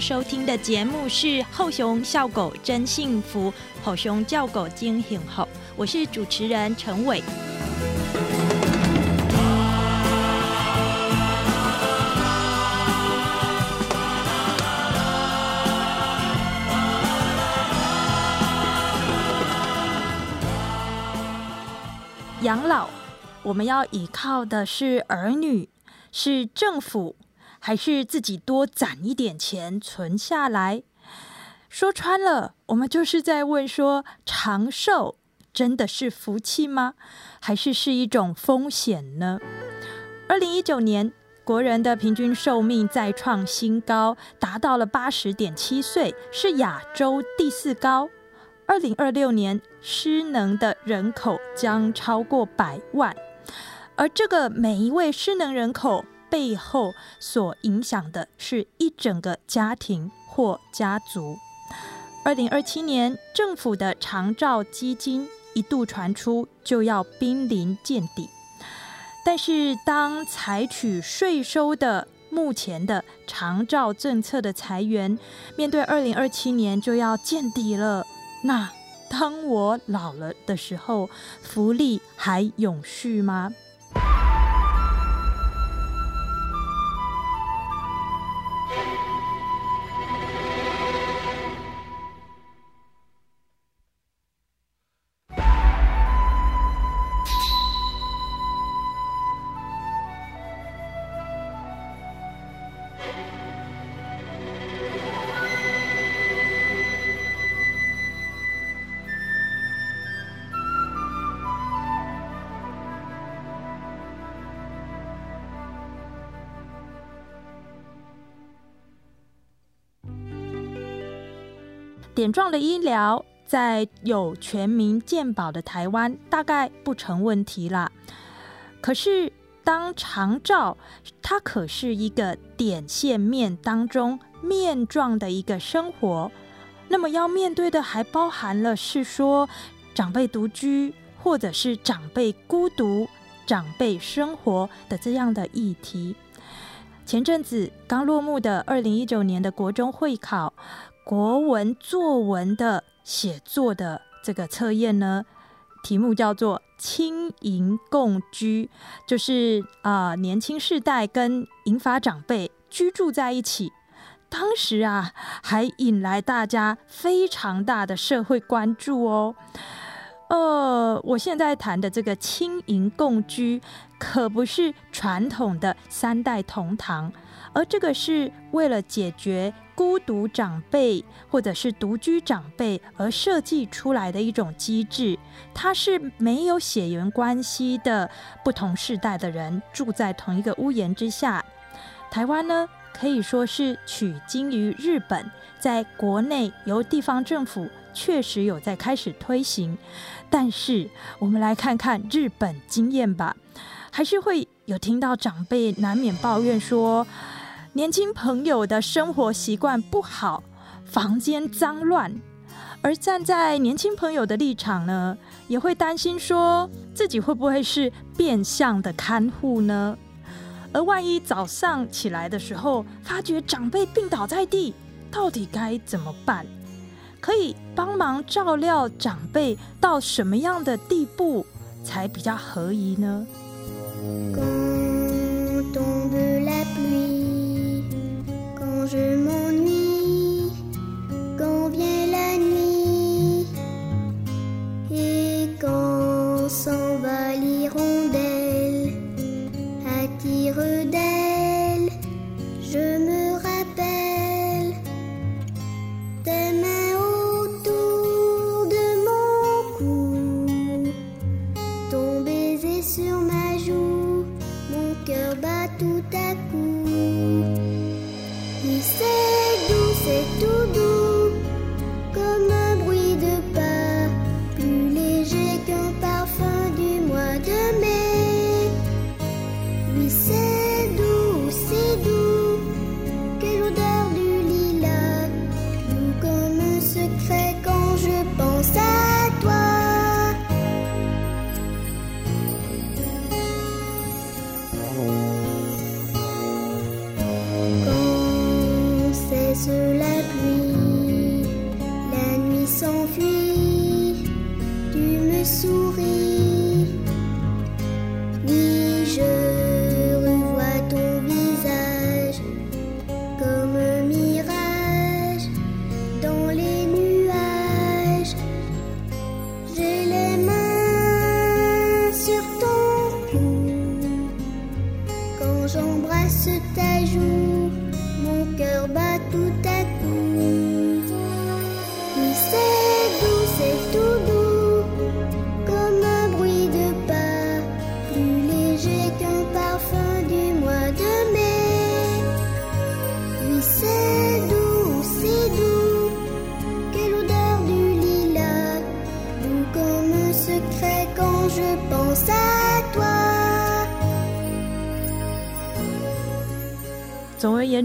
收听的节目是《后熊笑狗真幸福》，后熊叫狗惊醒后，我是主持人陈伟。养老，我们要依靠的是儿女，是政府。还是自己多攒一点钱存下来。说穿了，我们就是在问说：长寿真的是福气吗？还是是一种风险呢？二零一九年，国人的平均寿命再创新高，达到了八十点七岁，是亚洲第四高。二零二六年，失能的人口将超过百万，而这个每一位失能人口。背后所影响的是一整个家庭或家族。二零二七年，政府的长照基金一度传出就要濒临见底，但是当采取税收的目前的长照政策的裁员，面对二零二七年就要见底了，那当我老了的时候，福利还永续吗？点状的医疗在有全民健保的台湾，大概不成问题啦。可是，当长照它可是一个点线面当中面状的一个生活，那么要面对的还包含了是说长辈独居，或者是长辈孤独、长辈生活的这样的议题。前阵子刚落幕的二零一九年的国中会考。国文作文的写作的这个测验呢，题目叫做“轻盈共居”，就是啊，年轻世代跟银发长辈居住在一起。当时啊，还引来大家非常大的社会关注哦。呃，我现在谈的这个“轻盈共居”，可不是传统的三代同堂，而这个是为了解决。孤独长辈或者是独居长辈而设计出来的一种机制，它是没有血缘关系的不同世代的人住在同一个屋檐之下。台湾呢可以说是取经于日本，在国内由地方政府确实有在开始推行，但是我们来看看日本经验吧，还是会有听到长辈难免抱怨说。年轻朋友的生活习惯不好，房间脏乱，而站在年轻朋友的立场呢，也会担心说自己会不会是变相的看护呢？而万一早上起来的时候，发觉长辈病倒在地，到底该怎么办？可以帮忙照料长辈到什么样的地步才比较合宜呢？je m'ennuie quand vient la nuit et quand s'en va l'hirondelle à tire Quand cesse la pluie, la nuit s'enfuit, tu me souris.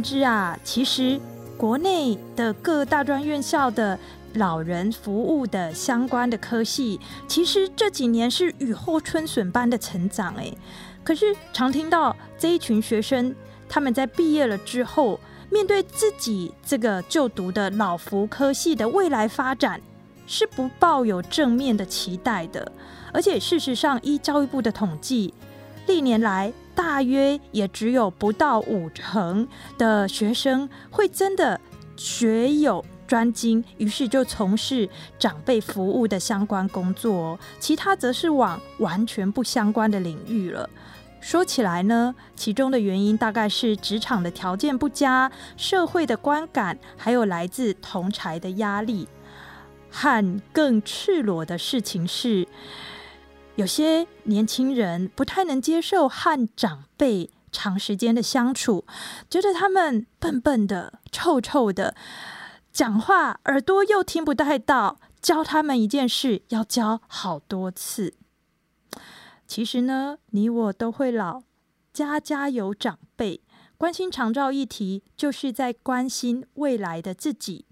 之啊，其实国内的各大专院校的老人服务的相关的科系，其实这几年是雨后春笋般的成长。哎，可是常听到这一群学生，他们在毕业了之后，面对自己这个就读的老福科系的未来发展，是不抱有正面的期待的。而且事实上，依教育部的统计，历年来大约也只有不到五成的学生会真的学有专精，于是就从事长辈服务的相关工作，其他则是往完全不相关的领域了。说起来呢，其中的原因大概是职场的条件不佳、社会的观感，还有来自同才的压力。和更赤裸的事情是，有些年轻人不太能接受和长辈长时间的相处，觉得他们笨笨的、臭臭的，讲话耳朵又听不太到，教他们一件事要教好多次。其实呢，你我都会老，家家有长辈，关心长照议题，就是在关心未来的自己。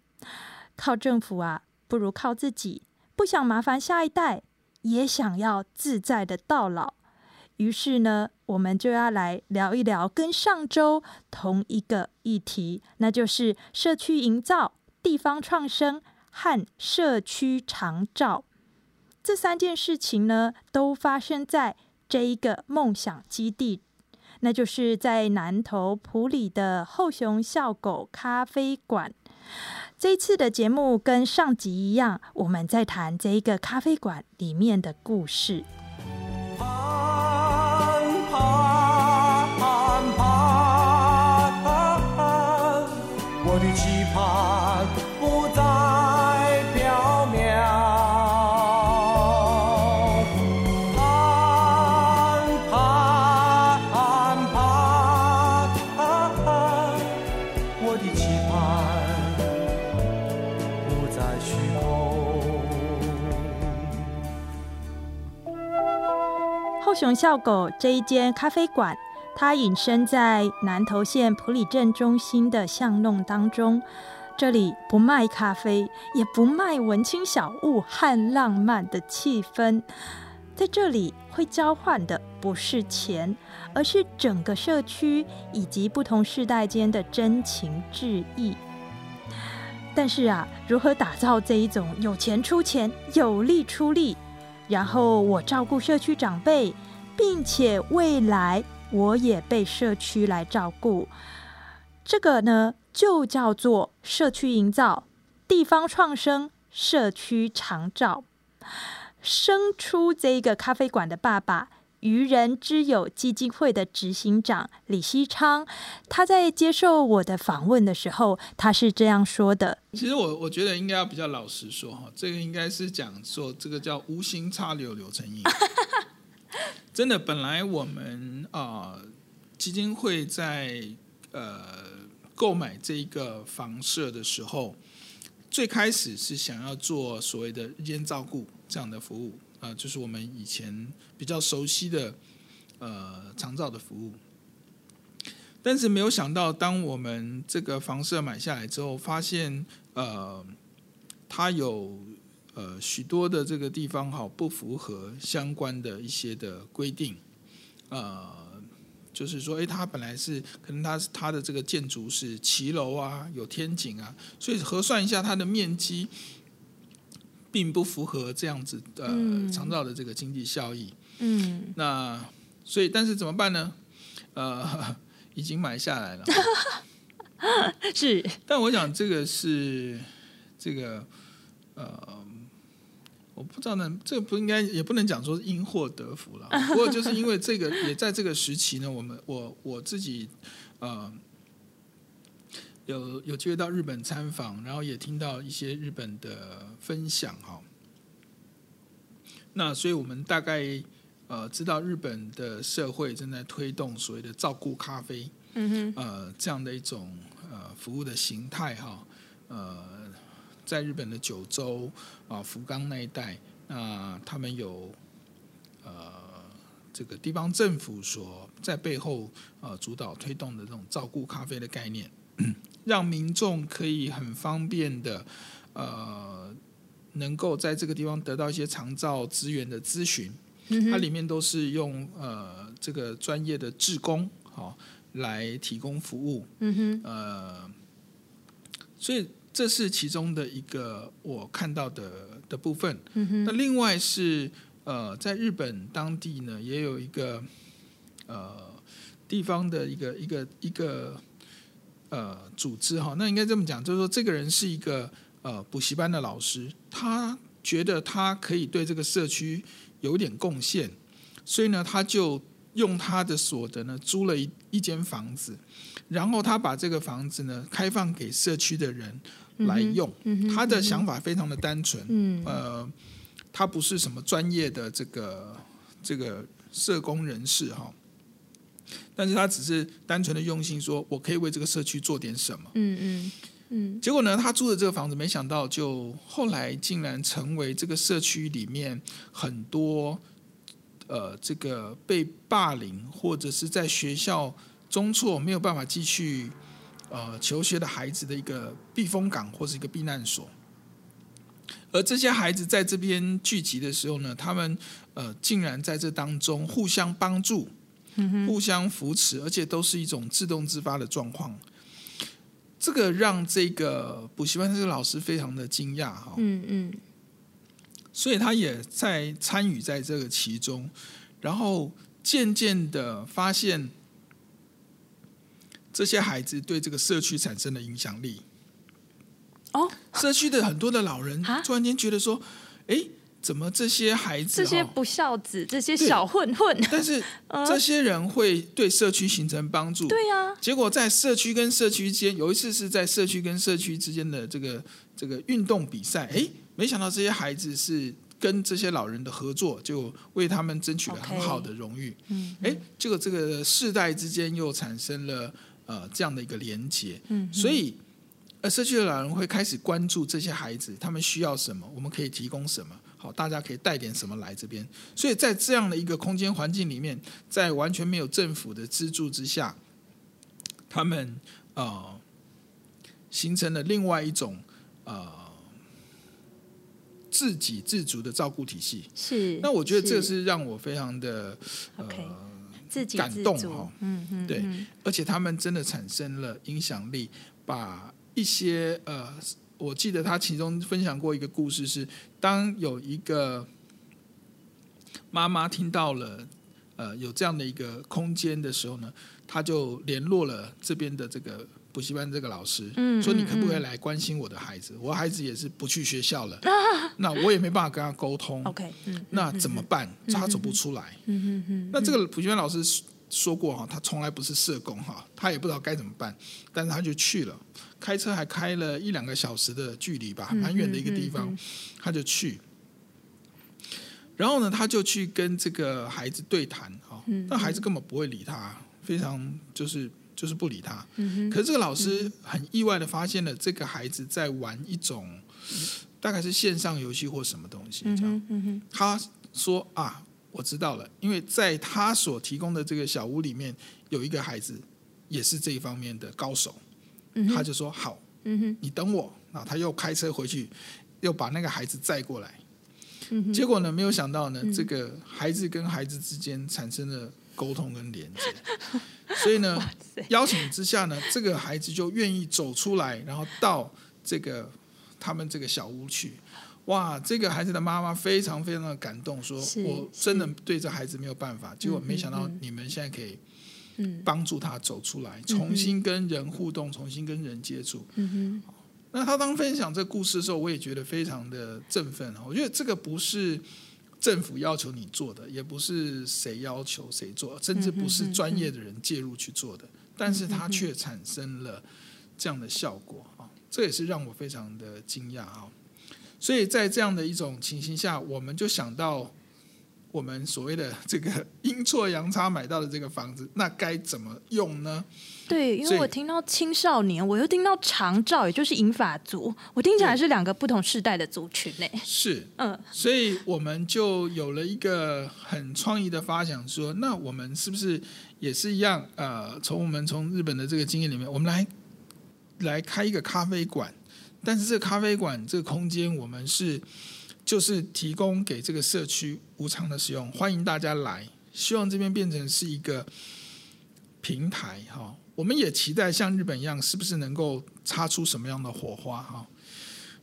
靠政府啊，不如靠自己。不想麻烦下一代，也想要自在的到老。于是呢，我们就要来聊一聊跟上周同一个议题，那就是社区营造、地方创生和社区长照。这三件事情呢，都发生在这一个梦想基地，那就是在南投埔里的后熊笑狗咖啡馆。这一次的节目跟上集一样，我们在谈这一个咖啡馆里面的故事。空。后熊笑狗这一间咖啡馆，它隐身在南投县埔里镇中心的巷弄当中。这里不卖咖啡，也不卖文青小物和浪漫的气氛。在这里会交换的不是钱，而是整个社区以及不同世代间的真情致意。但是啊，如何打造这一种有钱出钱、有力出力，然后我照顾社区长辈，并且未来我也被社区来照顾，这个呢就叫做社区营造、地方创生、社区长照。生出这个咖啡馆的爸爸。愚人之友基金会的执行长李希昌，他在接受我的访问的时候，他是这样说的：其实我我觉得应该要比较老实说哈，这个应该是讲说这个叫无心插柳柳成荫。真的，本来我们啊、基金会在呃购买这一个房舍的时候，最开始是想要做所谓的日间照顾这样的服务啊、就是我们以前比较熟悉的呃长照的服务。但是没有想到，当我们这个房舍买下来之后，发现呃，它有呃许多的这个地方哈不符合相关的一些的规定，呃，就是说，诶，它本来是可能它它的这个建筑是骑楼啊，有天井啊，所以核算一下它的面积，并不符合这样子呃嗯长照的这个经济效益。嗯，那所以，但是怎么办呢？呃，已经买下来了。是但我想这个是这个呃，我不知道呢，这个不应该也不能讲说因祸得福了。不过就是因为这个，也在这个时期呢，我们我我自己呃有有机会到日本参访，然后也听到一些日本的分享哈。那所以我们大概呃知道日本的社会正在推动所谓的照顾咖啡，嗯哼，呃这样的一种呃服务的形态哈，呃，在日本的九州啊、福冈那一带，那他们有呃这个地方政府所在背后呃主导推动的这种照顾咖啡的概念，让民众可以很方便的呃能够在这个地方得到一些长照资源的咨询。它里面都是用呃这个专业的志工好、来提供服务，嗯哼，呃，所以这是其中的一个我看到的的部分。嗯哼，那另外是呃，在日本当地呢，也有一个呃地方的一个一个一个呃组织哈，那应该这么讲，就是说这个人是一个呃补习班的老师，他觉得他可以对这个社区有点贡献，所以呢，他就用他的所得呢租了一一间房子，然后他把这个房子呢开放给社区的人来用。他的想法非常的单纯，嗯呃，他不是什么专业的这个这个社工人士哈，但是他只是单纯的用心说，我可以为这个社区做点什么。嗯嗯嗯结果呢，他租的这个房子，没想到就后来竟然成为这个社区里面很多呃这个被霸凌或者是在学校中辍没有办法继续呃求学的孩子的一个避风港或是一个避难所。而这些孩子在这边聚集的时候呢，他们呃竟然在这当中互相帮助、互相扶持，而且都是一种自动自发的状况。这个让这个补习班这个老师非常的惊讶哈，嗯嗯。所以他也在参与在这个其中，然后渐渐的发现这些孩子对这个社区产生了影响力。哦，社区的很多的老人啊突然间觉得说，哎，怎么这些孩子这些不孝子，这些小混混，但是 这些人会对社区形成帮助，对呀，结果在社区跟社区之间，有一次是在社区跟社区之间的这个这个运动比赛，哎，没想到这些孩子是跟这些老人的合作，就为他们争取了很好的荣誉。嗯哎，结果这个世代之间又产生了呃这样的一个连结，嗯。所以呃社区的老人会开始关注这些孩子，他们需要什么，我们可以提供什么。好，大家可以带点什么来这边，所以在这样的一个空间环境里面，在完全没有政府的资助之下，他们呃形成了另外一种呃自给自足的照顾体系。是。那我觉得这是让我非常的呃，自给感动哦嗯嗯，对嗯而且他们真的产生了影响力，把一些呃，我记得他其中分享过一个故事是，当有一个妈妈听到了呃有这样的一个空间的时候呢，她就联络了这边的这个补习班这个老师，嗯说你可不可以来关心我的孩子？我孩子也是不去学校了，那我也没办法跟他沟通那怎么办？他走不出来。嗯嗯嗯，那这个补习班老师说过哈，他从来不是社工哈，他也不知道该怎么办，但是他就去了，开车还开了一两个小时的距离吧，蛮远的一个地方，他就去。然后呢，他就去跟这个孩子对谈哈，那孩子根本不会理他，非常就是就是不理他。可是这个老师很意外的发现了这个孩子在玩一种大概是线上游戏或什么东西这样。他说啊，我知道了，因为在他所提供的这个小屋里面有一个孩子也是这一方面的高手，嗯他就说好，你等我，然后他又开车回去，又把那个孩子载过来。嗯，结果呢，没有想到呢，这个孩子跟孩子之间产生了沟通跟连接，所以呢，邀请之下呢，这个孩子就愿意走出来，然后到这个他们这个小屋去。哇，这个孩子的妈妈非常非常的感动，说我真的对这孩子没有办法。结果没想到你们现在可以嗯帮助他走出来，重新跟人互动，重新跟人接触。嗯哼，那他当分享这个故事的时候，我也觉得非常的振奋。我觉得这个不是政府要求你做的，也不是谁要求谁做，甚至不是专业的人介入去做的，但是他却产生了这样的效果啊！这也是让我非常的惊讶啊！所以在这样的一种情形下，我们就想到我们所谓的这个阴错阳差买到的这个房子，那该怎么用呢？对，因为我听到青少年，我又听到长照，也就是银发族，我听起来是两个不同世代的族群呢。是，嗯，所以我们就有了一个很创意的发想说，那我们是不是也是一样？呃，从我们从日本的这个经验里面，我们来来开一个咖啡馆，但是这个咖啡馆这个空间，我们是就是提供给这个社区无偿的使用，欢迎大家来，希望这边变成是一个平台哈。我们也期待像日本一样，是不是能够擦出什么样的火花哈？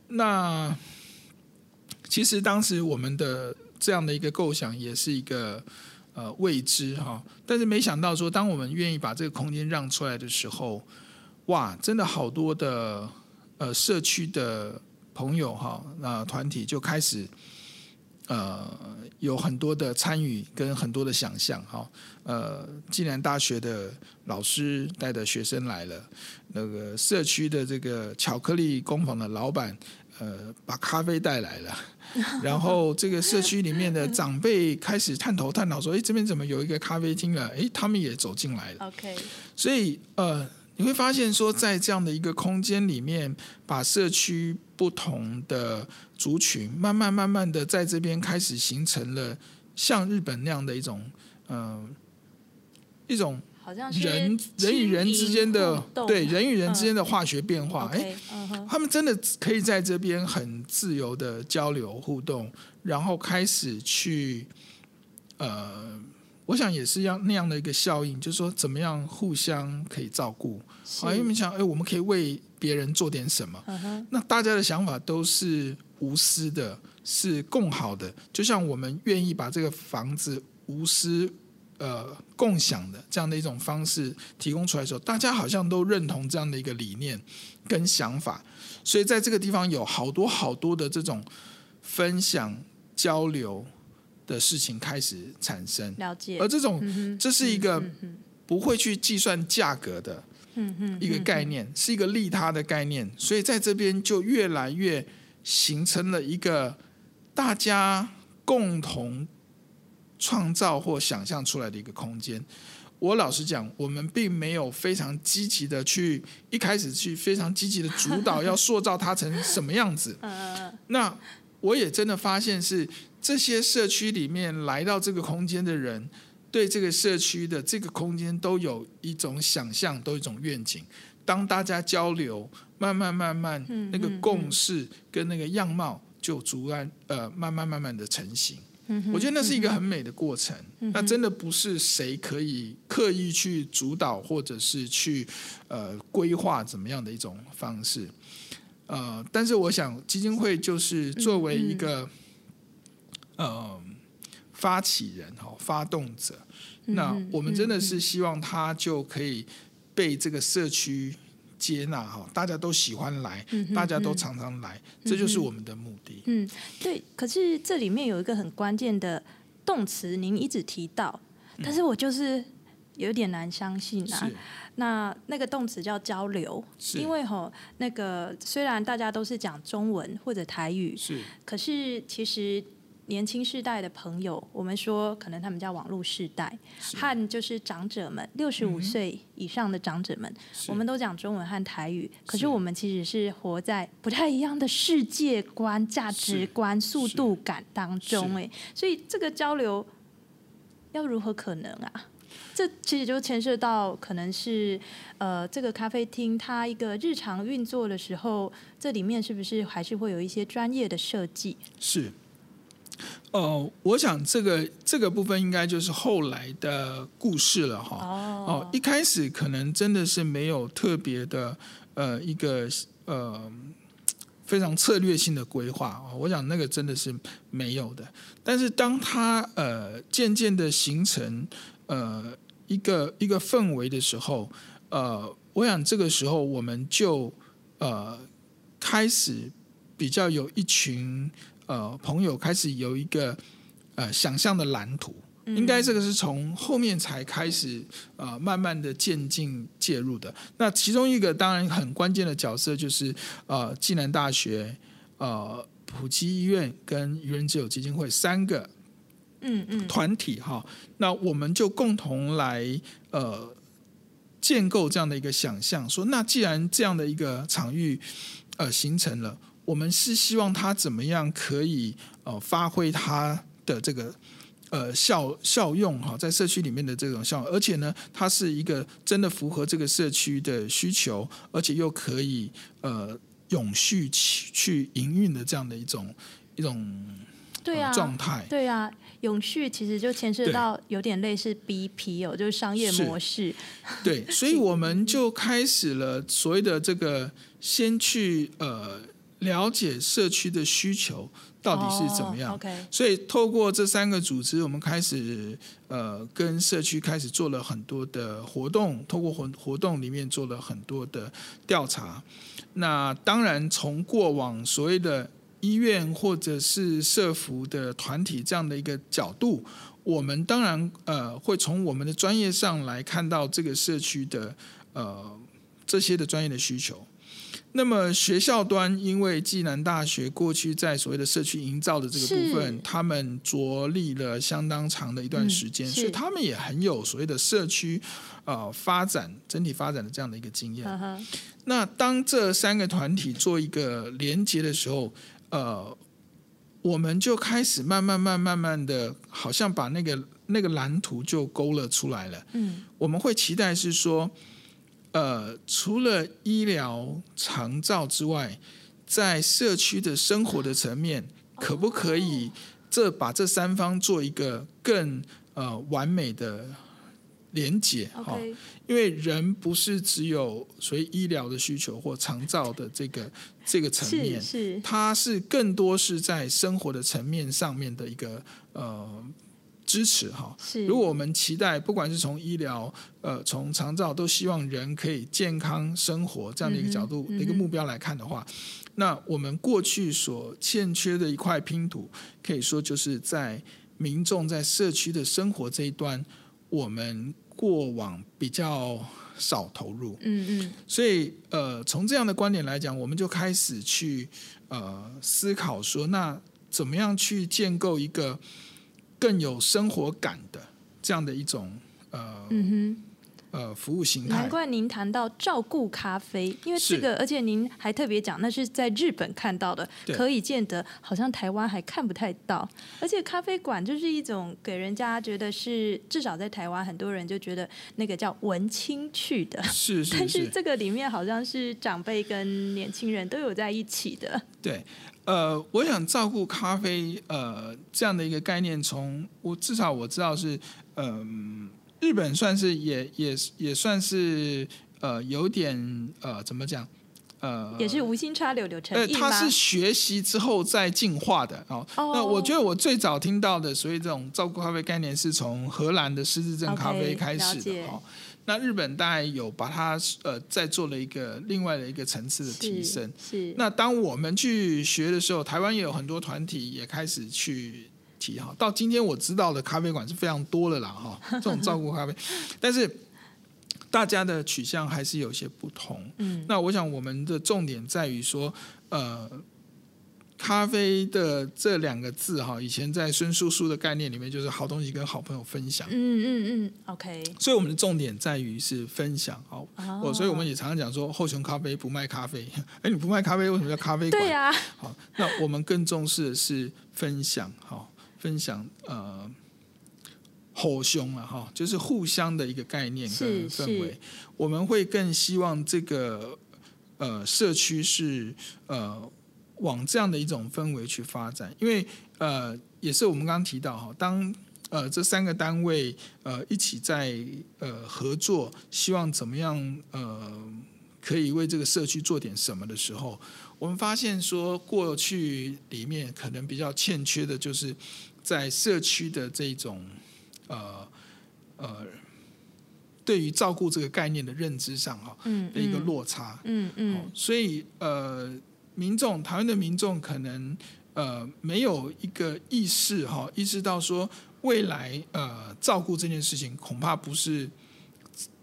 那其实当时我们的这样的一个构想也是一个呃未知哈，但是没想到说，当我们愿意把这个空间让出来的时候，哇，真的好多的呃社区的朋友哈，那、团体就开始呃有很多的参与跟很多的想象哈。呃，暨南大学的老师带的学生来了，那个社区的这个巧克力工坊的老板，呃，把咖啡带来了。然后这个社区里面的长辈开始探头探脑说：“哎，这边怎么有一个咖啡厅了？”哎，他们也走进来了。OK，所以呃，你会发现说，在这样的一个空间里面，把社区不同的族群，慢慢慢慢的在这边开始形成了像日本那样的一种呃一种好像人人与人之间的对人与人之间的化学变化，哎、他们真的可以在这边很自由的交流互动，然后开始去，呃，我想也是要那样的一个效应，就是说怎么样互相可以照顾。是啊，因为你想，哎，我们可以为别人做点什么。那大家的想法都是无私的，是共好的。就像我们愿意把这个房子无私呃共享的这样的一种方式提供出来的时候，大家好像都认同这样的一个理念跟想法，所以在这个地方有好多好多的这种分享交流的事情开始产生，了解而。这种嗯这是一个不会去计算价格的。嗯嗯，一个概念，是一个利他的概念，所以在这边就越来越形成了一个大家共同创造或想象出来的一个空间。我老实讲，我们并没有非常积极的去一开始去非常积极的主导要塑造它成什么样子。那我也真的发现是这些社区里面来到这个空间的人，对这个社区的这个空间都有一种想象，都有一种愿景。当大家交流，慢慢慢慢，嗯那个共识跟那个样貌就逐渐呃慢慢慢慢的成型。我觉得那是一个很美的过程。嗯那真的不是谁可以刻意去主导或者是去呃规划怎么样的一种方式。呃，但是我想基金会就是作为一个、呃发起人哈、发动者，那嗯我们真的是希望他就可以被这个社区接纳哈，大家都喜欢来，大家都常常来，这就是我们的目的。嗯，对。可是这里面有一个很关键的动词，您一直提到，但是我就是有点难相信啊。那那个动词叫交流，是因为吼那个虽然大家都是讲中文或者台语，是可是其实年轻世代的朋友，我们说可能他们叫网络世代，是。和就是长者们六十五岁以上的长者们，是。我们都讲中文和台语，可是是我们其实是活在不太一样的世界观、价值观、速度感当中，哎，所以这个交流要如何可能啊？这其实就牵涉到可能是呃，这个咖啡厅它一个日常运作的时候，这里面是不是还是会有一些专业的设计？是，呃，我想这个这个部分应该就是后来的故事了哈。哦，一开始可能真的是没有特别的呃一个呃非常策略性的规划啊，我想那个真的是没有的。但是当它呃渐渐的形成呃一个一个氛围的时候，呃，我想这个时候我们就呃开始比较有一群呃朋友开始有一个呃想象的蓝图。应该这个是从后面才开始呃慢慢的渐进介入的。那其中一个当然很关键的角色就是呃暨南大学、呃普及医院跟愚人之友基金会三个嗯嗯，团体哈，那我们就共同来呃建构这样的一个想象，说那既然这样的一个场域呃形成了，我们是希望它怎么样可以呃发挥它的这个呃效效用哈，在社区里面的这种效用，而且呢，它是一个真的符合这个社区的需求，而且又可以呃永续去去营运的这样的一种一种呃对啊，状态。对啊，永续其实就牵涉到有点类似 BP 哦，就是商业模式。对，所以我们就开始了所谓的这个，先去呃了解社区的需求到底是怎么样。哦 OK，所以透过这三个组织，我们开始呃跟社区开始做了很多的活动，透过活活动里面做了很多的调查。那当然，从过往所谓的医院或者是社服的团体这样的一个角度，我们当然呃会从我们的专业上来看到这个社区的呃这些的专业的需求。那么学校端，因为暨南大学过去在所谓的社区营造的这个部分，他们着力了相当长的一段时间，嗯所以他们也很有所谓的社区呃发展整体发展的这样的一个经验。那当这三个团体做一个连接的时候，呃，我们就开始慢慢、慢、慢慢的，好像把那个那个蓝图就勾勒出来了。嗯，我们会期待是说，呃，除了医疗长照之外，在社区的生活的层面，可不可以这把这三方做一个更呃完美的连结？哈因为人不是只有所谓医疗的需求或长照的这个这个层是面，是，它是更多是在生活的层面上面的一个呃支持哈。是。如果我们期待，不管是从医疗、呃，从长照，都希望人可以健康生活这样的一个角度、嗯一个目标来看的话，那我们过去所欠缺的一块拼图，可以说就是在民众在社区的生活这一端，我们过往比较少投入。嗯嗯，所以，呃，从这样的观点来讲，我们就开始去呃思考说，那怎么样去建构一个更有生活感的这样的一种呃、嗯呃服务形哼，态难。怪您谈到照顾咖啡，因为这个，而且您还特别讲那是在日本看到的，可以见得好像台湾还看不太到。而且咖啡馆就是一种给人家觉得是，至少在台湾很多人就觉得那个叫文青去的。是是 但是是，这个里面好像是长辈跟年轻人都有在一起的。对。呃，我想照顾咖啡，呃，这样的一个概念从，我至少我知道是，嗯、日本算是也也也算是呃有点呃怎么讲，呃，也是无心插柳柳成呃，荫吗？它是学习之后再进化的哦。哦那我觉得我最早听到的所以这种照顾咖啡概念，是从荷兰的狮子镇咖啡开始的哦。那日本大概有把它呃再做了一个另外的一个层次的提是升。是那当我们去学的时候，台湾也有很多团体也开始去到今天我知道的咖啡馆是非常多了啦哈，这种照顾咖啡，但是大家的取向还是有些不同。嗯那我想我们的重点在于说，呃，咖啡的这两个字哈，以前在孙叔叔的概念里面就是好东西跟好朋友分享。嗯嗯嗯，OK，所以我们的重点在于是分享，好，哦我所以我们也常常讲说，后熊咖啡不卖咖啡，哎，你不卖咖啡，为什么叫咖啡馆？对呀、好，那我们更重视的是分享，好，分享呃，后兄啊，哈，就是互相的一个概念跟氛围。我们会更希望这个呃社区是呃往这样的一种氛围去发展，因为呃也是我们刚刚提到哈，当呃这三个单位呃一起在呃合作，希望怎么样呃可以为这个社区做点什么的时候，我们发现说过去里面可能比较欠缺的就是在社区的这种呃呃对于照顾这个概念的认知上哈嗯的一个嗯落差。哦嗯嗯，所以呃，民众台湾的民众可能呃没有一个意识哈、意识到说未来呃照顾这件事情恐怕不是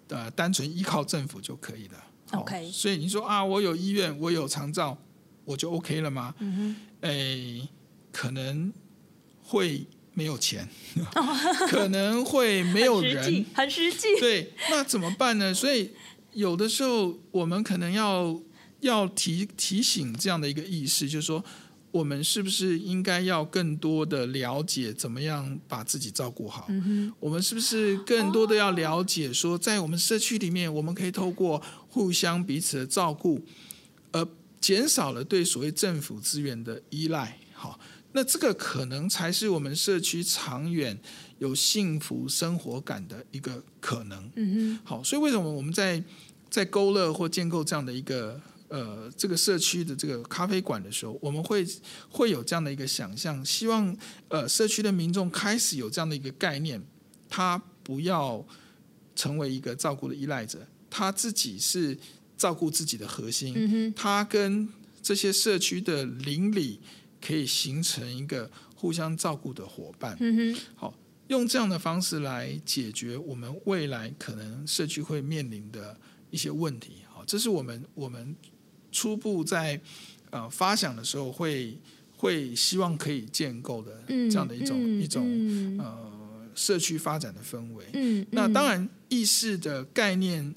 呃单纯依靠政府就可以的。OK 所以你说啊，我有医院，我有长照，我就 OK 了吗？嗯诶，可能会没有钱，可能会没有人，很实际。对，那怎么办呢？所以有的时候我们可能要要提提醒这样的一个意识，就是说，我们是不是应该要更多的了解怎么样把自己照顾好？嗯我们是不是更多的要了解说，在我们社区里面，我们可以透过互相彼此的照顾，而减少了对所谓政府资源的依赖。好，那这个可能才是我们社区长远有幸福生活感的一个可能。嗯好，所以为什么我们在在勾勒或建构这样的一个呃这个社区的这个咖啡馆的时候，我们会会有这样的一个想象，希望呃社区的民众开始有这样的一个概念，他不要成为一个照顾的依赖者，他自己是照顾自己的核心，嗯哼，他跟这些社区的邻里可以形成一个互相照顾的伙伴。嗯哼，好，用这样的方式来解决我们未来可能社区会面临的一些问题。好，这是我们我们初步在呃发想的时候会会希望可以建构的嗯，这样的一种、嗯一种嗯呃社区发展的氛围。嗯，嗯那当然，意识的概念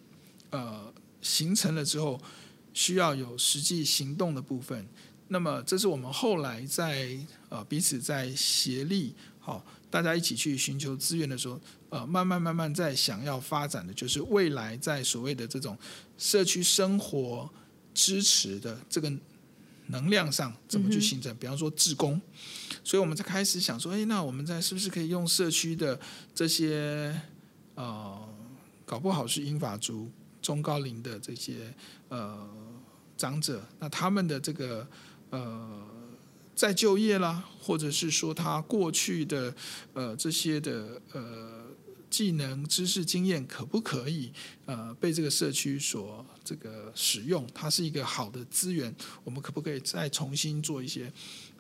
呃形成了之后，需要有实际行动的部分。那么，这是我们后来在呃彼此在协力，好、大家一起去寻求资源的时候，呃，慢慢慢慢在想要发展的，就是未来在所谓的这种社区生活支持的这个能量上怎么去形成？比方说志工，所以我们才开始想说，哎，那我们在是不是可以用社区的这些呃，搞不好是英法族中高龄的这些呃长者，那他们的这个呃再就业啦，或者是说他过去的呃这些的呃技能、知识、经验，可不可以呃被这个社区所这个使用？它是一个好的资源，我们可不可以再重新做一些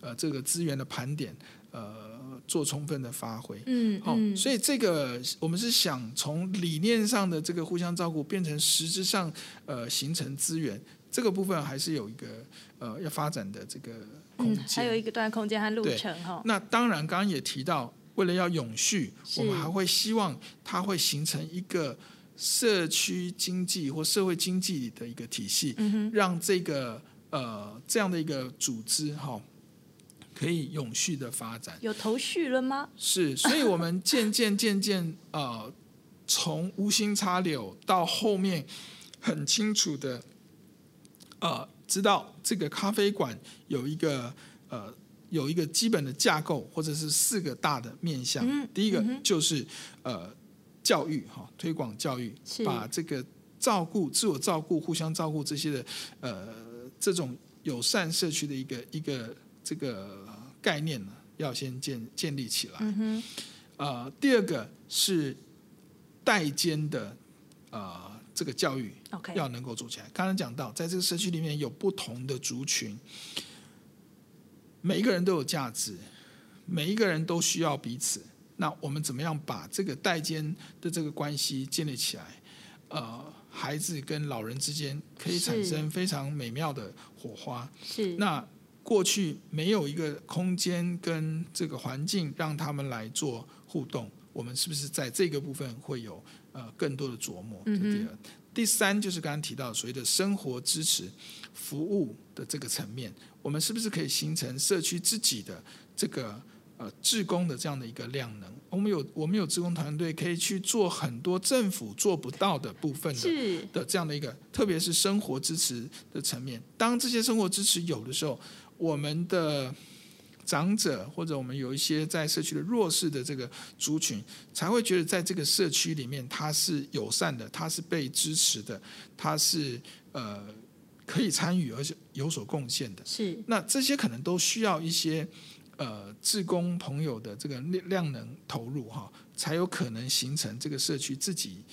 呃这个资源的盘点？呃，做充分的发挥。嗯，好、嗯所以这个我们是想从理念上的这个互相照顾，变成实质上呃形成资源，这个部分还是有一个呃要发展的这个空嗯间。，还有一个段空间和路程哈。那当然，刚刚也提到，为了要永续，我们还会希望它会形成一个社区经济或社会经济的一个体系，让这个呃这样的一个组织哈、可以永续的发展。有头绪了吗？是，所以我们渐渐渐渐 呃，从无心插柳到后面很清楚的呃，知道这个咖啡馆有一个呃有一个基本的架构，或者是四个大的面向。嗯第一个就是呃教育哈、推广教育，把这个照顾、自我照顾、互相照顾这些的呃这种友善社区的一个一个这个概念呢，要先建建立起来。嗯哼，呃，第二个是代间的呃这个教育 OK 要能够做起来。刚刚讲到，在这个社区里面有不同的族群，每一个人都有价值，每一个人都需要彼此。那我们怎么样把这个代间的这个关系建立起来？呃，孩子跟老人之间可以产生非常美妙的火花。是那过去没有一个空间跟这个环境让他们来做互动，我们是不是在这个部分会有呃更多的琢磨？这嗯哼第二，第三就是刚刚提到所谓的生活支持服务的这个层面，我们是不是可以形成社区自己的这个呃志工的这样的一个量能？我们有我们有志工团队可以去做很多政府做不到的部分的是，的这样的一个，特别是生活支持的层面。当这些生活支持有的时候，我们的长者或者我们有一些在社区的弱势的这个族群，才会觉得在这个社区里面，他是友善的，他是被支持的，他是呃可以参与而且有所贡献的。是那这些可能都需要一些呃志工朋友的这个量量能投入哈，才有可能形成这个社区自己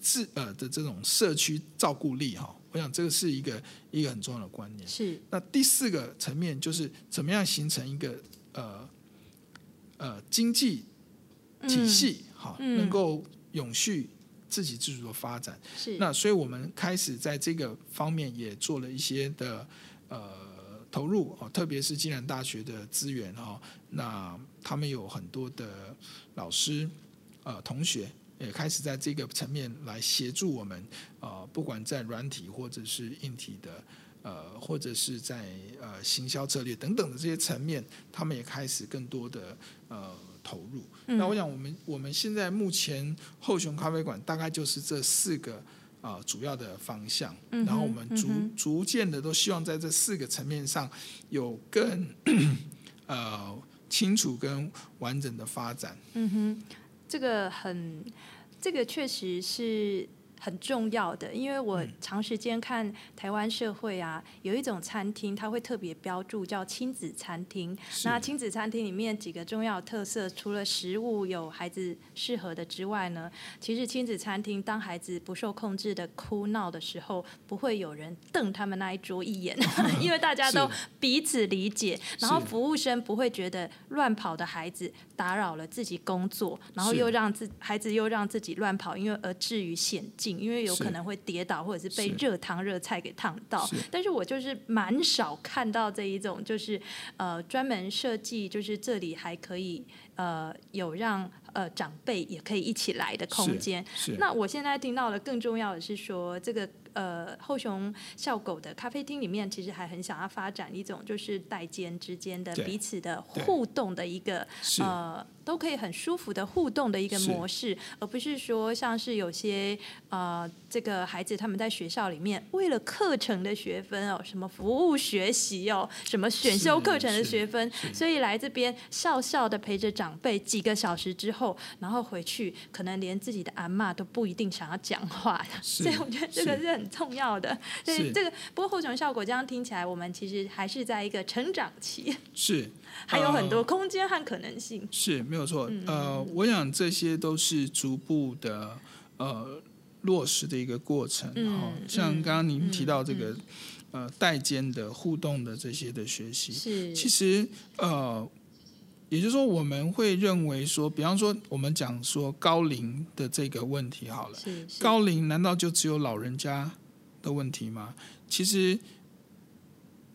自呃的这种社区照顾力哈。我想这个是一个一个很重要的观念。是那第四个层面就是怎么样形成一个呃呃经济体系哈，嗯能够永续自给自足的发展。是那所以我们开始在这个方面也做了一些的呃投入哦，特别是暨南大学的资源哈、哦，那他们有很多的老师呃同学也开始在这个层面来协助我们呃，不管在软体或者是硬体的。呃，或者是在呃行销策略等等的这些层面，他们也开始更多的呃投入。嗯那我想，我们我们现在目前后熊咖啡馆大概就是这四个啊、呃主要的方向，嗯然后我们逐、嗯逐渐的都希望在这四个层面上有更 呃清楚跟完整的发展。嗯哼，这个很，这个确实是很重要的，因为我嗯。长时间看台湾社会啊，有一种餐厅，它会特别标注叫亲子餐厅。那亲子餐厅里面几个重要特色，除了食物有孩子适合的之外呢，其实亲子餐厅当孩子不受控制的哭闹的时候，不会有人瞪他们那一桌一眼，因为大家都彼此理解，然后服务生不会觉得乱跑的孩子打扰了自己工作，然后又让自孩子又让自己乱跑，因为而至于险境，因为有可能会跌倒或者是被热汤热菜给烫到是。但是我就是蛮少看到这一种，就是呃专门设计，就是这里还可以呃有让呃长辈也可以一起来的空间。是那我现在听到的更重要的是说，这个呃后熊笑狗的咖啡厅里面，其实还很想要发展一种就是代间之间的彼此的互动的一个呃都可以很舒服的互动的一个模式，而不是说像是有些呃这个孩子他们在学校里面为了课程的学分哦，什么服务学习哦，什么选修课程的学分，所以来这边笑笑的陪着长辈几个小时之后，然后回去可能连自己的阿妈都不一定想要讲话，是所以我觉得这个是是很重要的。所以这个不过后熊效果这样听起来，我们其实还是在一个成长期，是，还有很多呃空间和可能性。是没有错。嗯呃，我想这些都是逐步的呃落实的一个过程。嗯后，像嗯刚刚您提到这嗯个、呃代间的互动的这些的学习，是，其实呃，也就是说我们会认为说，比方说我们讲说高龄的这个问题好了，是是高龄难道就只有老人家的问题吗？其实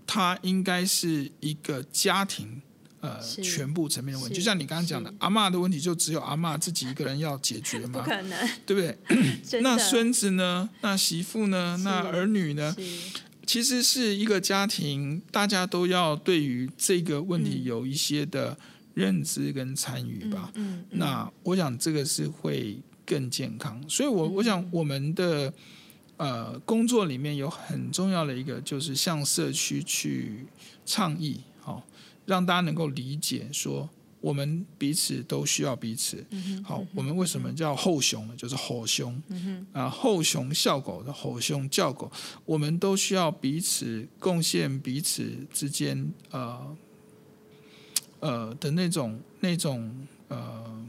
它应该是一个家庭。呃，全部层面的问题，就像你刚刚讲的，阿妈的问题就只有阿妈自己一个人要解决吗 不吗？可能，对不对？那孙子呢？那媳妇呢？那儿女呢？其实是一个家庭，大家都要对于这个问题嗯有一些的认知跟参与吧。嗯，嗯那我想这个是会更健康，所以我我想我们的呃工作里面有很重要的一个就是向社区去倡议，好、让大家能够理解说我们彼此都需要彼此。嗯好，我们为什么叫后熊呢？就是吼熊嗯啊，后熊笑狗的吼熊叫狗，我们都需要彼此贡献彼此之间呃呃的那种那种呃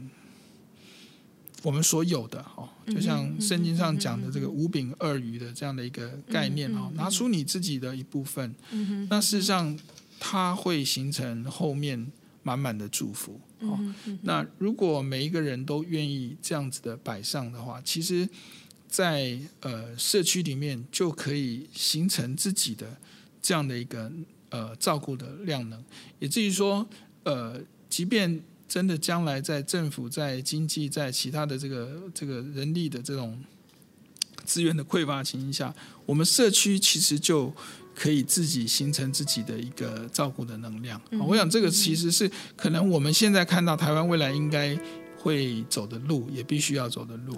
我们所有的哦，就像圣经上讲的这个五饼二鱼的这样的一个概念哦，拿出你自己的一部分，嗯那事实上它会形成后面满满的祝福哦。那如果每一个人都愿意这样子的摆上的话，其实在，呃社区里面就可以形成自己的这样的一个呃照顾的量能，以至于说，呃，即便真的将来在政府、在经济、在其他的这个这个人力的这种资源的匮乏情形下，我们社区其实就可以自己形成自己的一个照顾的能量。嗯我想这个其实是可能我们现在看到台湾未来应该会走的路，也必须要走的路。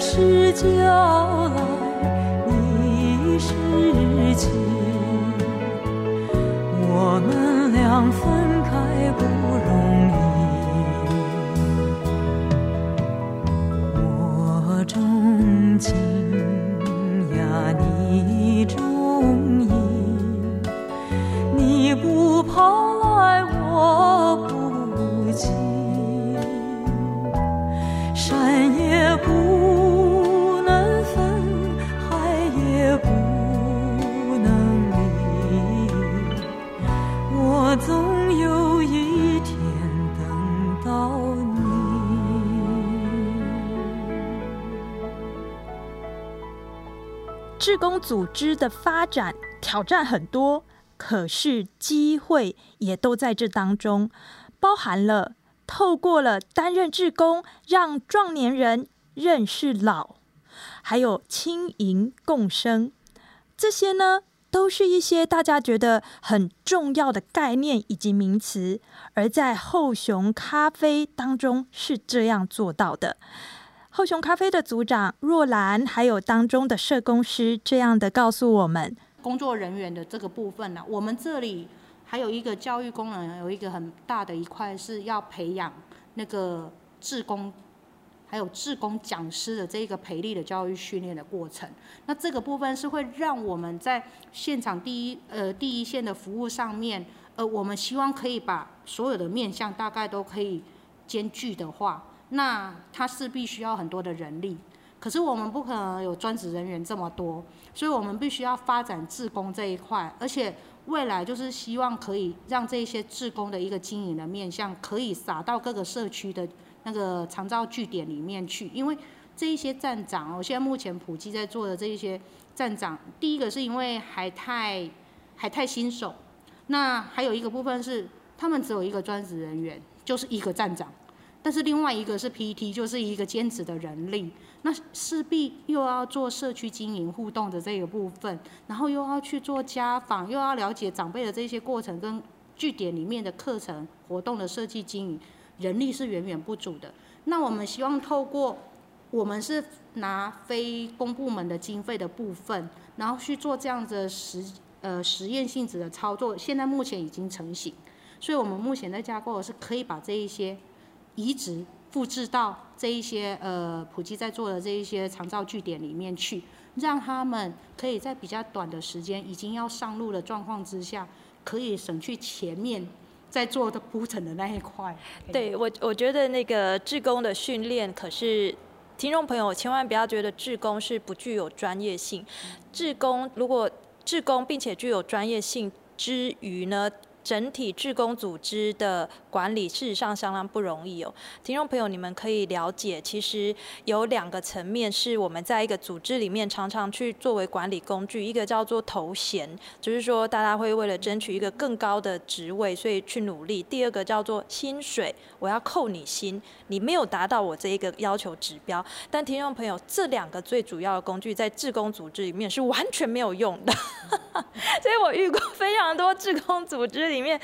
是叫来，你是情，我们俩分开不容易。我钟情志工组织的发展挑战很多，可是机会也都在这当中，包含了透过了担任志工，让壮年人认识老，还有轻盈共生，这些呢都是一些大家觉得很重要的概念以及名词，而在后熊咖啡当中是这样做到的。后熊咖啡的组长若兰，还有当中的社工师，这样的告诉我们：工作人员的这个部分呢，我们这里还有一个教育功能，有一个很大的一块是要培养那个志工，还有志工讲师的这个培力的教育训练的过程。那这个部分是会让我们在现场第一呃第一线的服务上面，呃，我们希望可以把所有的面向大概都可以兼具的话，那它势必需要很多的人力。可是我们不可能有专职人员这么多，所以我们必须要发展志工这一块，而且未来就是希望可以让这些志工的一个经营的面向，可以撒到各个社区的那个长照据点里面去。因为这一些站长哦，现在目前普及在做的这一些站长，第一个是因为还太还太新手，那还有一个部分是他们只有一个专职人员，就是一个站长。但是另外一个是 PT，就是一个兼职的人力，那势必又要做社区经营互动的这个部分，然后又要去做家访，又要了解长辈的这些过程跟据点里面的课程活动的设计经营，人力是远远不足的。那我们希望透过我们是拿非公部门的经费的部分，然后去做这样子的实呃实验性质的操作，现在目前已经成型，所以我们目前在架构是可以把这一些移植复制到这一些呃普及在做的这一些长照据点里面去，让他们可以在比较短的时间已经要上路的状况之下，可以省去前面在做的铺陈的那一块。对我，我觉得那个志工的训练，可是听众朋友千万不要觉得志工是不具有专业性。志工如果志工并且具有专业性之余呢，整体志工组织的管理事实上相当不容易哦。听众朋友，你们可以了解，其实有两个层面是我们在一个组织里面常常去作为管理工具，一个叫做头衔，就是说大家会为了争取一个更高的职位，所以去努力；第二个叫做薪水，我要扣你薪，你没有达到我这一个要求指标。但听众朋友，这两个最主要的工具在志工组织里面是完全没有用的，所以我遇过非常多志工组织里面，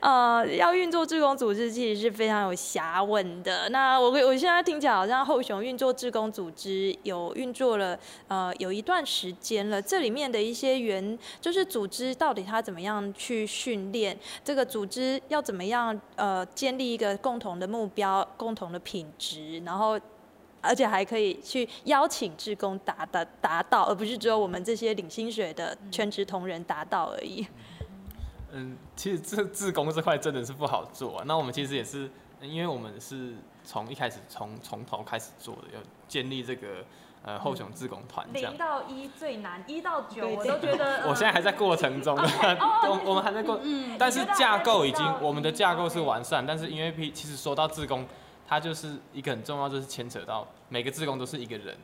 呃，要运作志工组织其实是非常有瑕问的。那我我现在听起来好像后雄运作志工组织有运作了呃有一段时间了，这里面的一些原就是组织到底它怎么样去训练，这个组织要怎么样呃建立一个共同的目标、共同的品质，然后。而且还可以去邀请志工达的达到，而不是只有我们这些领薪水的全职同仁达到而已。其实这自工这块真的是不好做、啊。那我们其实也是，因为我们是从一开始从从头开始做的，要建立这个呃后雄自工团零。到一最难，一到九我都觉得。我现在还在过程中，我我们还在过，嗯但是架构已经我们的架构是完善，但是因为 P 其实说到自工，它就是一个很重要，就是牵扯到每个自工都是一个人，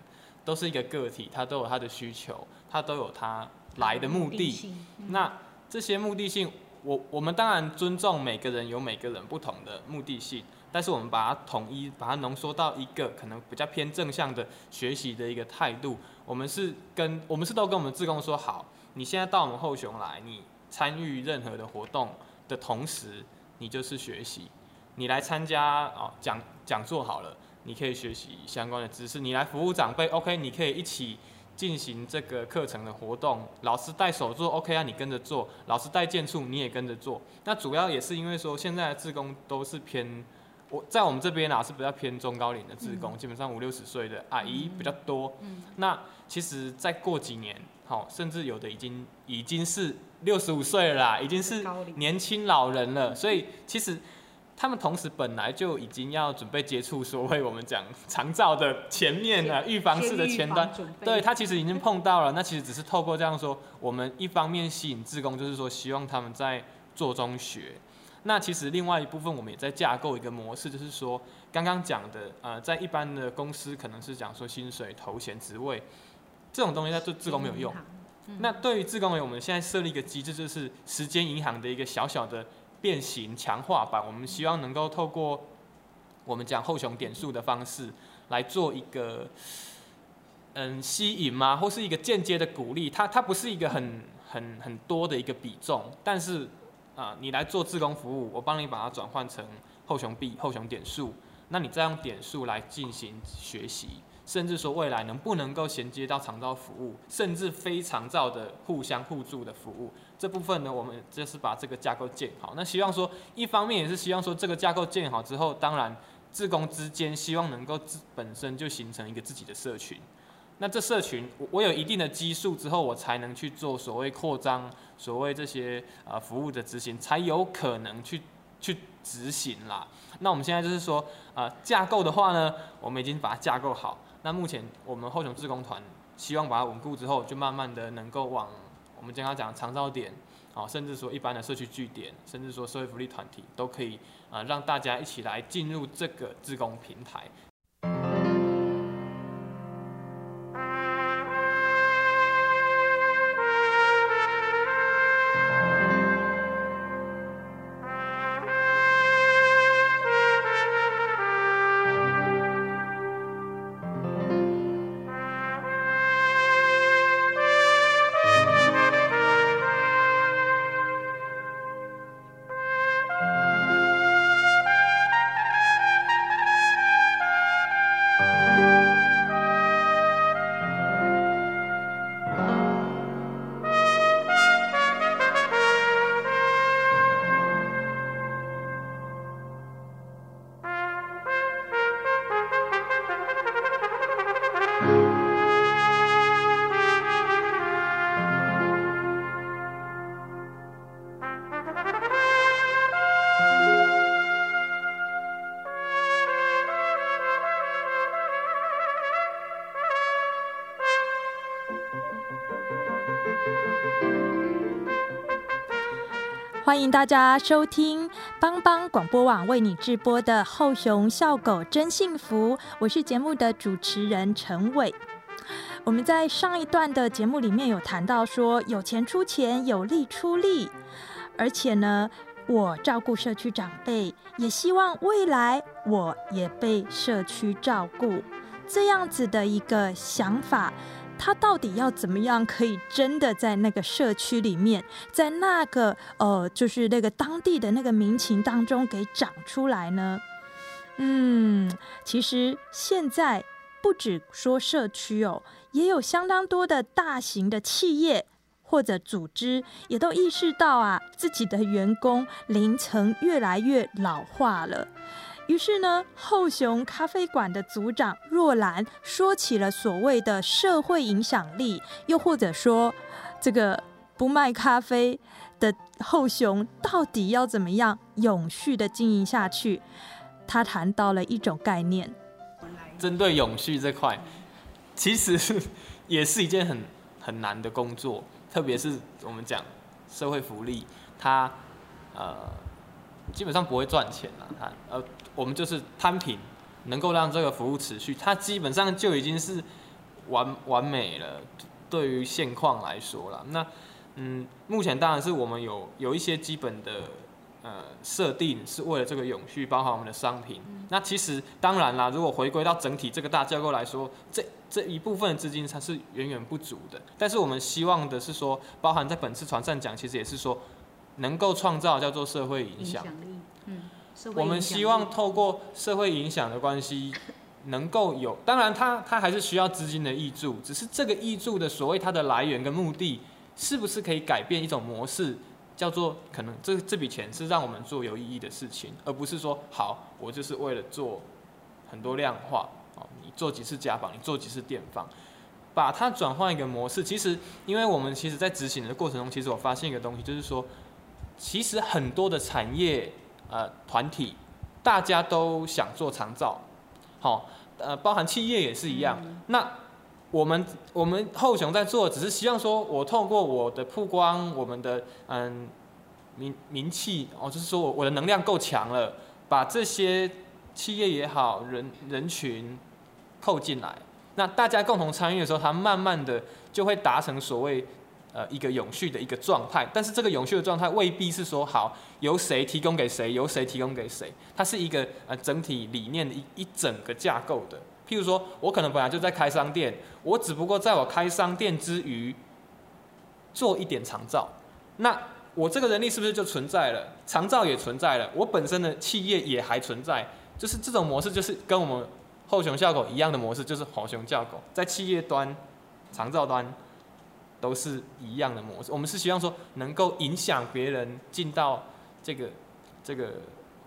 都是一个个体，他都有他的需求，他都有他来的目的。那这些目的性，我我们当然尊重每个人有每个人不同的目的性，但是我们把它统一，把它浓缩到一个可能比较偏正向的学习的一个态度。我们是跟我们是都跟我们志工说好，你现在到我们后雄来，你参与任何的活动的同时，你就是学习。你来参加哦讲讲座好了，你可以学习相关的知识。你来服务长辈，OK，你可以一起进行这个课程的活动。老师带手做，OK 啊，你跟着做；老师带剑术，你也跟着做。那主要也是因为说，现在的志工都是偏我在我们这边啊是比较偏中高龄的志工，基本上五六十岁的阿姨比较多。那其实再过几年，好、甚至有的已经已经是六十五岁了啦，已经是年轻老人了。所以其实他们同时本来就已经要准备接触所谓我们讲长照的前面的预防式的前端，对他其实已经碰到了。那其实只是透过这样说，我们一方面吸引志工，就是说希望他们在做中学。那其实另外一部分，我们也在架构一个模式，就是说刚刚讲的，呃，在一般的公司可能是讲说薪水、头衔、职位这种东西，在对志工没有用。那对于志工而言，我们现在设立一个机制，就是时间银行的一个小小的变形强化版。我们希望能够透过我们讲后熊点数的方式来做一个嗯吸引吗，或是一个间接的鼓励。它它不是一个很很很多的一个比重，但是啊、你来做自工服务，我帮你把它转换成后熊币、后熊点数，那你再用点数来进行学习。甚至说未来能不能够衔接到长照服务，甚至非长照的互相互助的服务，这部分呢，我们就是把这个架构建好。那希望说，一方面也是希望说，这个架构建好之后，当然自工之间希望能够自本身就形成一个自己的社群。那这社群，我我有一定的基数之后，我才能去做所谓扩张，所谓这些呃服务的执行，才有可能去去执行啦。那我们现在就是说，呃，架构的话呢，我们已经把它架构好。那目前我们后雄志工团希望把它稳固之后，就慢慢的能够往我们刚刚讲长照点，啊，甚至说一般的社区据点，甚至说社会福利团体，都可以啊、让大家一起来进入这个志工平台。欢迎大家收听帮帮广播网为你直播的《后熊笑狗真幸福》，我是节目的主持人陈伟。我们在上一段的节目里面有谈到说，有钱出钱，有力出力，而且呢，我照顾社区长辈，也希望未来我也被社区照顾，这样子的一个想法。他到底要怎么样可以真的在那个社区里面，在那个呃，就是那个当地的那个民情当中给长出来呢？嗯，其实现在不止说社区哦，也有相当多的大型的企业或者组织也都意识到啊，自己的员工龄层越来越老化了。于是呢，后熊咖啡馆的组长若兰说起了所谓的社会影响力，又或者说，这个不卖咖啡的后熊到底要怎么样永续的经营下去？他谈到了一种概念，针对永续这块，其实也是一件很很难的工作，特别是我们讲社会福利，它呃基本上不会赚钱了，它呃。我们就是摊平，能够让这个服务持续，它基本上就已经是完完美了。对于现况来说了，那嗯，目前当然是我们有有一些基本的呃设定，是为了这个永续，包含我们的商品。那其实当然啦，如果回归到整体这个大架构来说，这这一部分资金它是远远不足的。但是我们希望的是说，包含在本次船上讲，其实也是说，能够创造叫做社会影响。嗯。我们希望透过社会影响的关系，能够有，当然它它还是需要资金的益助，只是这个益助的所谓它的来源跟目的，是不是可以改变一种模式，叫做可能这这笔钱是让我们做有意义的事情，而不是说好我就是为了做很多量化，哦，你做几次家访，你做几次电访，把它转换一个模式。其实，因为我们其实在执行的过程中，其实我发现一个东西，就是说，其实很多的产业。呃，团体大家都想做长照，好，呃，包含企业也是一样。那我们我们后雄在做，只是希望说，我透过我的曝光，我们的嗯名名气，哦，就是说我我的能量够强了，把这些企业也好，人人群扣进来，那大家共同参与的时候，它慢慢的就会达成所谓。呃，一个永续的一个状态，但是这个永续的状态未必是说好由谁提供给谁，由谁提供给谁，它是一个呃整体理念的一一整个架构的。譬如说，我可能本来就在开商店，我只不过在我开商店之余做一点长照，那我这个人力是不是就存在了？长照也存在了，我本身的企业也还存在，就是这种模式，就是跟我们后熊效狗一样的模式，就是好熊叫狗在企业端、长照端。都是一样的模式，我们是希望说能够影响别人进到这个这个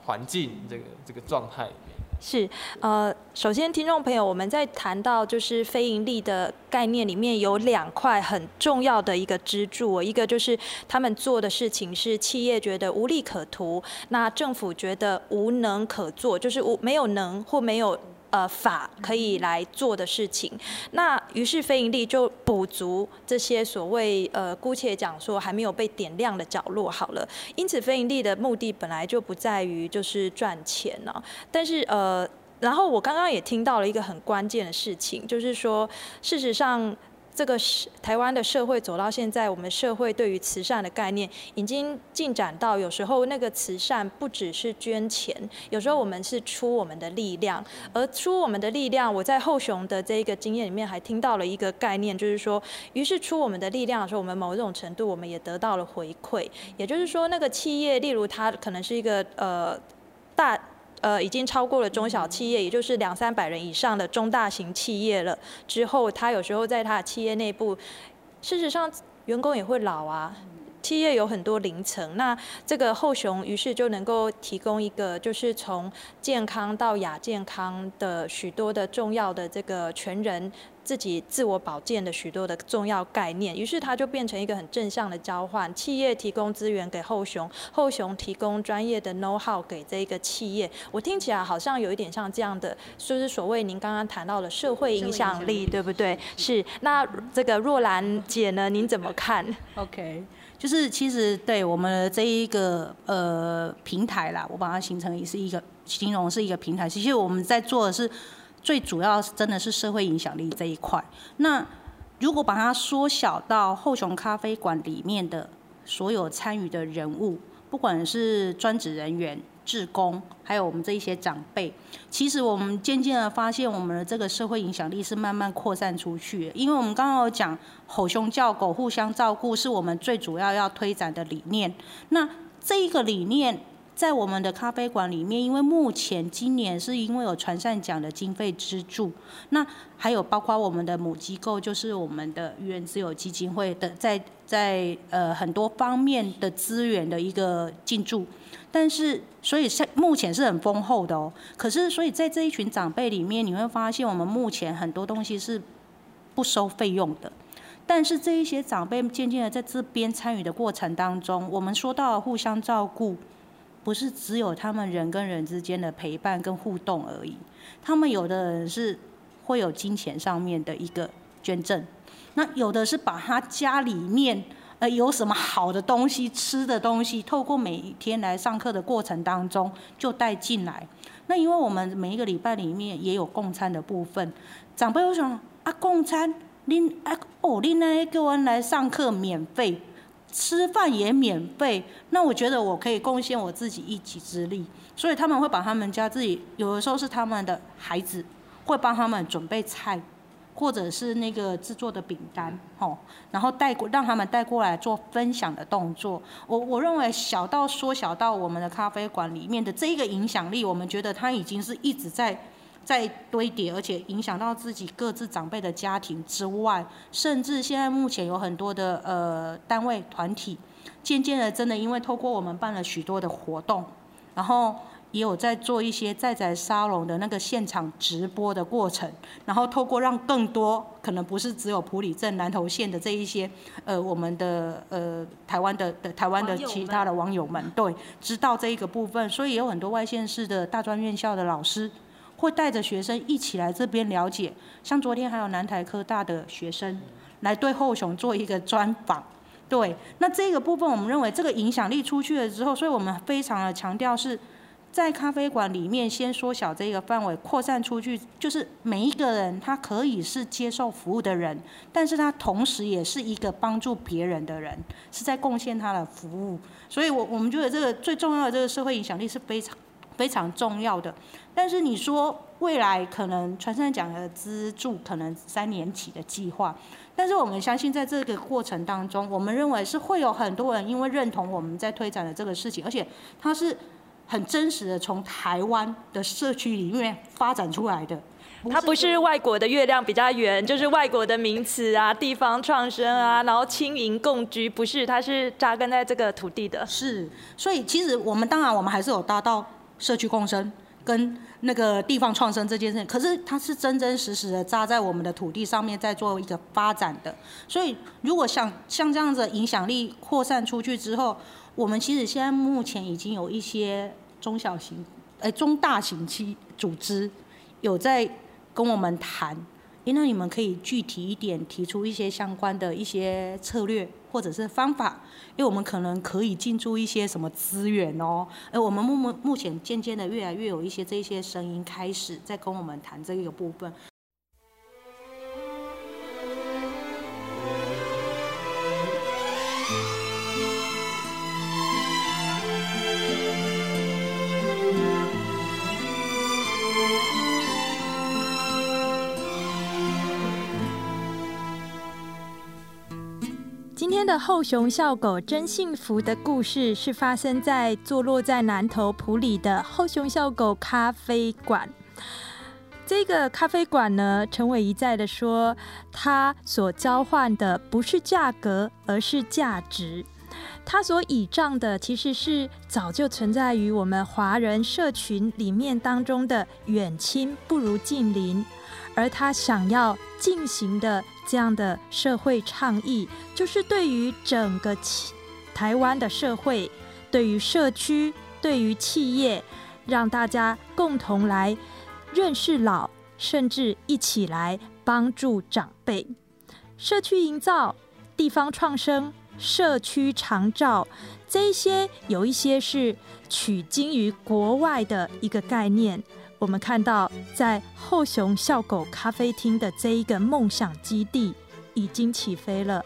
环境，这个这个状态里面。是，呃，首先听众朋友，我们在谈到就是非盈利的概念里面有两块很重要的一个支柱，一个就是他们做的事情是企业觉得无利可图，那政府觉得无能可做，就是无没有能或没有。呃，法可以来做的事情，那于是非盈利就补足这些所谓呃，姑且讲说还没有被点亮的角落好了。因此，非盈利的目的本来就不在于就是赚钱呢。但是呃，然后我刚刚也听到了一个很关键的事情，就是说事实上。这个是台湾的社会走到现在，我们社会对于慈善的概念已经进展到，有时候那个慈善不只是捐钱，有时候我们是出我们的力量，而出我们的力量，我在后雄的这个经验里面还听到了一个概念，就是说，于是出我们的力量的时候，我们某种程度我们也得到了回馈，也就是说，那个企业，例如它可能是一个呃大。呃，已经超过了中小企业，也就是两三百人以上的中大型企业了。之后，他有时候在他的企业内部，事实上员工也会老啊。企业有很多零层，那这个后雄于是就能够提供一个，就是从健康到亚健康的许多的重要的这个全人。自己自我保健的许多的重要概念，于是它就变成一个很正向的交换。企业提供资源给后雄，后雄提供专业的 know how 给这个企业。我听起来好像有一点像这样的，就是所谓您刚刚谈到的社会影响力，对不对？是。那这个若兰姐呢，您怎么看？OK，就是其实对我们这一个呃平台啦，我把它形成也是一个形容是一个平台。其实我们在做的是。最主要是真的是社会影响力这一块。那如果把它缩小到后熊咖啡馆里面的所有参与的人物，不管是专职人员、职工，还有我们这一些长辈，其实我们渐渐的发现，我们的这个社会影响力是慢慢扩散出去。因为我们刚刚有讲，吼熊叫狗互相照顾是我们最主要要推展的理念。那这一个理念。在我们的咖啡馆里面，因为目前今年是因为有传善奖的经费资助，那还有包括我们的母机构，就是我们的愚人自由基金会的，在在呃很多方面的资源的一个进驻，但是所以现目前是很丰厚的哦。可是所以在这一群长辈里面，你会发现我们目前很多东西是不收费用的，但是这一些长辈渐渐的在这边参与的过程当中，我们说到了互相照顾。不是只有他们人跟人之间的陪伴跟互动而已，他们有的人是会有金钱上面的一个捐赠，那有的是把他家里面呃有什么好的东西吃的东西，透过每一天来上课的过程当中就带进来。那因为我们每一个礼拜里面也有共餐的部分，长辈会想啊共餐，您啊哦您那个人来上课免费。吃饭也免费，那我觉得我可以贡献我自己一己之力，所以他们会把他们家自己有的时候是他们的孩子会帮他们准备菜，或者是那个制作的饼干，吼，然后带过让他们带过来做分享的动作。我我认为小到缩小到我们的咖啡馆里面的这一个影响力，我们觉得它已经是一直在。在堆叠，而且影响到自己各自长辈的家庭之外，甚至现在目前有很多的呃单位团体，渐渐的真的因为透过我们办了许多的活动，然后也有在做一些在在沙龙的那个现场直播的过程，然后透过让更多可能不是只有普里镇南投县的这一些呃我们的呃台湾的的台湾的其他的网友们对知道这一个部分，所以有很多外县市的大专院校的老师。会带着学生一起来这边了解，像昨天还有南台科大的学生来对后雄做一个专访。对，那这个部分我们认为这个影响力出去了之后，所以我们非常的强调是在咖啡馆里面先缩小这个范围，扩散出去，就是每一个人他可以是接受服务的人，但是他同时也是一个帮助别人的人，是在贡献他的服务。所以我我们觉得这个最重要的这个社会影响力是非常。非常重要的，但是你说未来可能传山奖的资助可能三年起的计划，但是我们相信在这个过程当中，我们认为是会有很多人因为认同我们在推展的这个事情，而且它是很真实的从台湾的社区里面发展出来的。它不是外国的月亮比较圆，就是外国的名词啊，地方创生啊，然后轻盈共居，不是，它是扎根在这个土地的。是，所以其实我们当然我们还是有达到。社区共生跟那个地方创生这件事，可是它是真真实实的扎在我们的土地上面，在做一个发展的。所以，如果像像这样子影响力扩散出去之后，我们其实现在目前已经有一些中小型、哎中大型期组织有在跟我们谈。那你们可以具体一点提出一些相关的一些策略或者是方法，因为我们可能可以进驻一些什么资源哦。哎，我们目目目前渐渐的越来越有一些这些声音开始在跟我们谈这个部分。天的后熊笑狗真幸福的故事是发生在坐落在南头埔里的后熊笑狗咖啡馆。这个咖啡馆呢，陈伟一再的说，他所交换的不是价格，而是价值。它所倚仗的其实是早就存在于我们华人社群里面当中的远亲不如近邻，而他想要进行的这样的社会倡议，就是对于整个台湾的社会，对于社区，对于企业，让大家共同来认识老，甚至一起来帮助长辈，社区营造，地方创生。社区长照，这些有一些是取经于国外的一个概念。我们看到，在后熊笑狗咖啡厅的这一个梦想基地已经起飞了。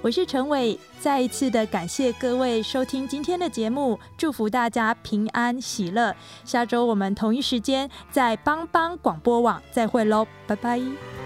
我是陈伟，再一次的感谢各位收听今天的节目，祝福大家平安喜乐。下周我们同一时间在帮帮广播网再会喽，拜拜。